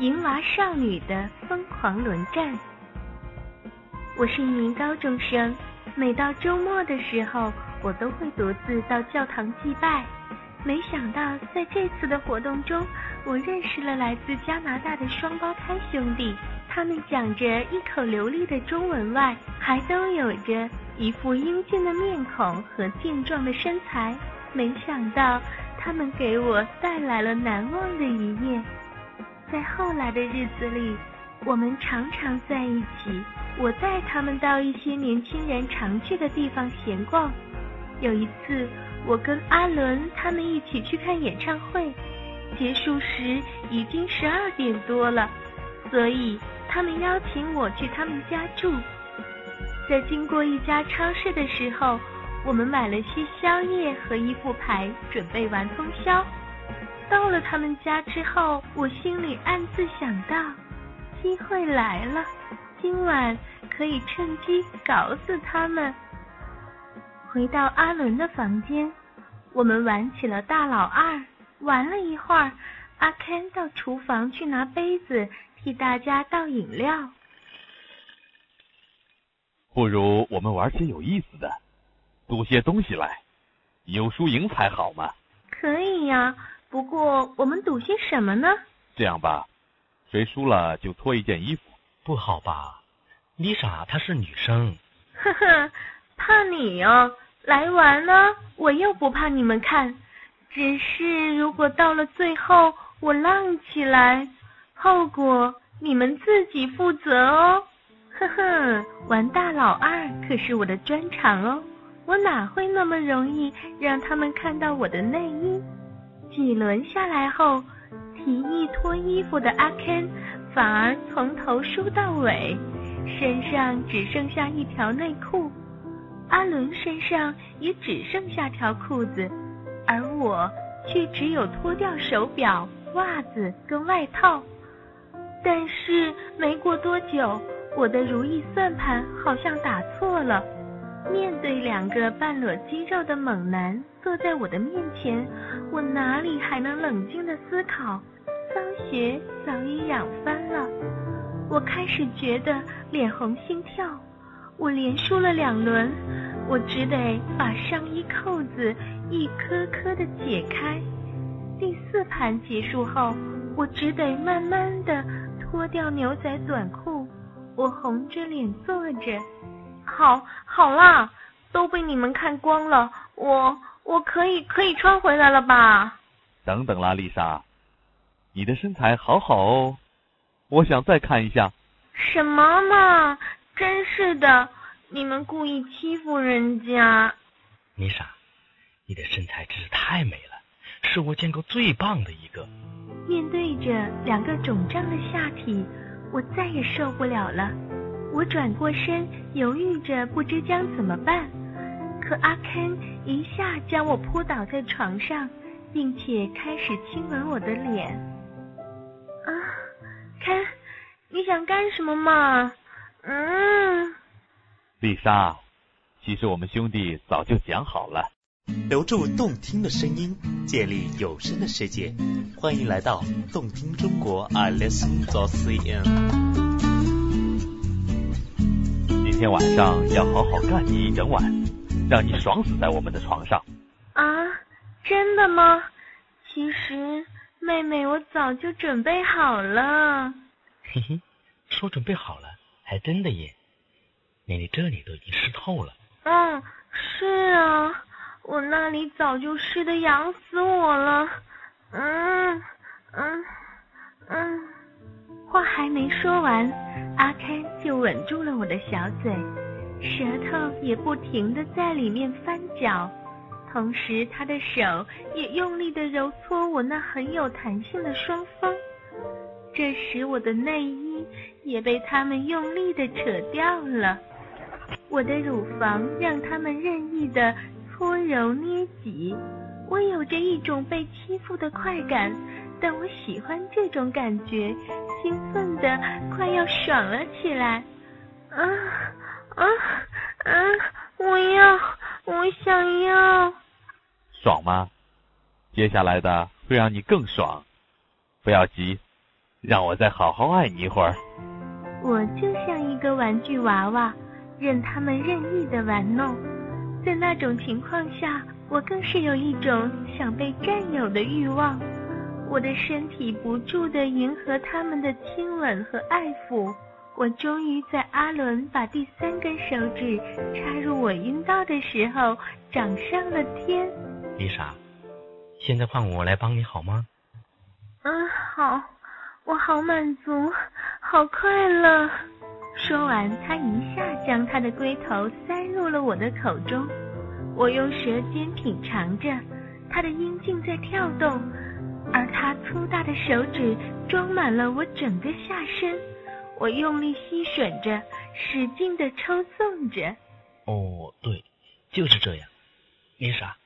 银娃少女的疯狂轮战。我是一名高中生，每到周末的时候，我都会独自到教堂祭拜。没想到在这次的活动中，我认识了来自加拿大的双胞胎兄弟。他们讲着一口流利的中文外，还都有着一副英俊的面孔和健壮的身材。没想到他们给我带来了难忘的一夜。在后来的日子里，我们常常在一起。我带他们到一些年轻人常去的地方闲逛。有一次，我跟阿伦他们一起去看演唱会，结束时已经十二点多了，所以。他们邀请我去他们家住，在经过一家超市的时候，我们买了些宵夜和一副牌，准备玩通宵。到了他们家之后，我心里暗自想到，机会来了，今晚可以趁机搞死他们。回到阿伦的房间，我们玩起了大老二。玩了一会儿，阿 Ken 到厨房去拿杯子。替大家倒饮料，不如我们玩些有意思的，赌些东西来，有输赢才好嘛。可以呀，不过我们赌些什么呢？这样吧，谁输了就脱一件衣服。不好吧？丽莎她是女生。呵呵，怕你哦，来玩呢，我又不怕你们看。只是如果到了最后我浪起来。后果你们自己负责哦，呵呵，玩大老二可是我的专长哦，我哪会那么容易让他们看到我的内衣？几轮下来后，提议脱衣服的阿 Ken 反而从头梳到尾，身上只剩下一条内裤，阿伦身上也只剩下条裤子，而我却只有脱掉手表、袜子跟外套。但是没过多久，我的如意算盘好像打错了。面对两个半裸肌肉的猛男坐在我的面前，我哪里还能冷静的思考？脏鞋早已痒翻了，我开始觉得脸红心跳。我连输了两轮，我只得把上衣扣子一颗颗的解开。第四盘结束后，我只得慢慢的。脱掉牛仔短裤，我红着脸坐着。好，好啦，都被你们看光了，我我可以可以穿回来了吧？等等啦，丽莎，你的身材好好哦，我想再看一下。什么嘛，真是的，你们故意欺负人家。丽莎，你的身材真是太美了，是我见过最棒的一个。面对着两个肿胀的下体，我再也受不了了。我转过身，犹豫着不知将怎么办。可阿 Ken 一下将我扑倒在床上，并且开始亲吻我的脸。啊，Ken，你想干什么嘛？嗯。丽莎，其实我们兄弟早就讲好了。留住动听的声音，建立有声的世界。欢迎来到动听中国，I listen to CN。今天晚上要好好干你一整晚，让你爽死在我们的床上。啊，真的吗？其实，妹妹，我早就准备好了。嘿嘿，说准备好了，还真的耶。连你这里都已经湿透了。嗯，是啊。我那里早就湿的痒死我了，嗯嗯嗯，话还没说完，阿开就吻住了我的小嘴，舌头也不停的在里面翻搅，同时他的手也用力的揉搓我那很有弹性的双峰，这时我的内衣也被他们用力的扯掉了，我的乳房让他们任意的。搓揉捏挤，我有着一种被欺负的快感，但我喜欢这种感觉，兴奋的快要爽了起来。啊啊啊！我要，我想要。爽吗？接下来的会让你更爽。不要急，让我再好好爱你一会儿。我就像一个玩具娃娃，任他们任意的玩弄。在那种情况下，我更是有一种想被占有的欲望。我的身体不住地迎合他们的亲吻和爱抚。我终于在阿伦把第三根手指插入我阴道的时候，长上了天。丽莎，现在换我来帮你好吗？嗯，好，我好满足，好快乐。说完，他一下将他的龟头塞入了我的口中。我用舌尖品尝着，他的阴茎在跳动，而他粗大的手指装满了我整个下身。我用力吸吮着，使劲的抽送着。哦，对，就是这样。丽莎，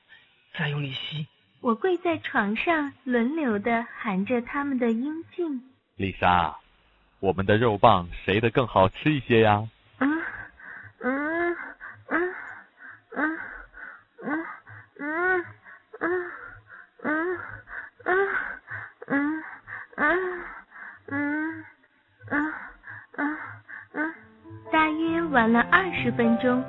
再用力吸。我跪在床上，轮流的含着他们的阴茎。丽莎，我们的肉棒谁的更好吃一些呀？十分钟，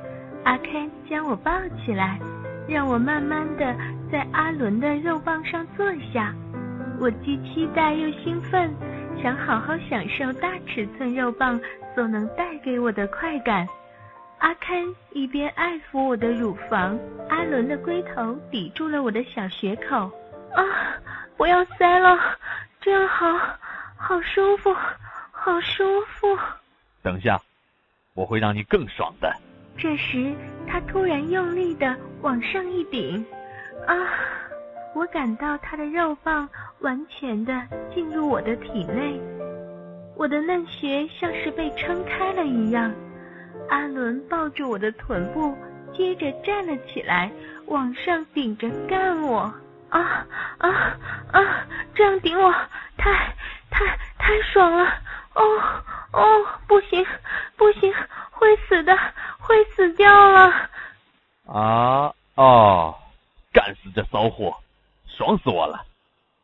阿开将我抱起来，让我慢慢的在阿伦的肉棒上坐下。我既期待又兴奋，想好好享受大尺寸肉棒所能带给我的快感。阿开一边爱抚我的乳房，阿伦的龟头抵住了我的小穴口。啊，我要塞了，这样好，好舒服，好舒服。等一下，我会让你更爽的。这时，他突然用力的往上一顶，啊！我感到他的肉棒完全的进入我的体内，我的嫩穴像是被撑开了一样。阿伦抱住我的臀部，接着站了起来，往上顶着干我。啊啊啊！这样顶我太太太爽了！哦哦，不行不行，会死的，会死掉了！啊哦，干死这骚货！爽死我了！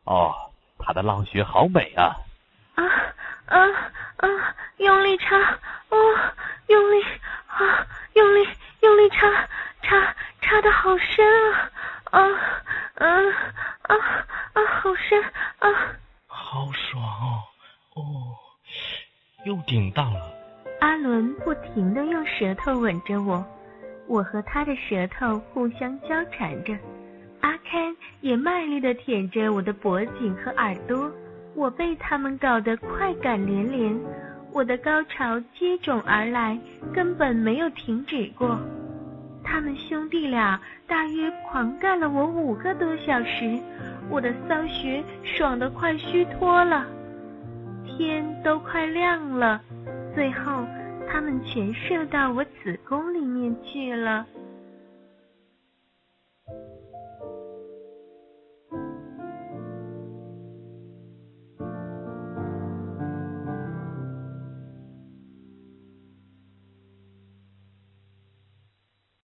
哦，他的浪穴好美啊！啊啊啊！用力插，哦，用力啊，用力用力插插插的好深啊！啊啊啊啊！好深啊！好爽哦！哦，又顶到了。阿伦不停的用舌头吻着我，我和他的舌头互相交缠着。阿堪也卖力的舔着我的脖颈和耳朵，我被他们搞得快感连连，我的高潮接踵而来，根本没有停止过。他们兄弟俩大约狂干了我五个多小时，我的骚穴爽得快虚脱了，天都快亮了，最后它们全射到我子宫里面去了。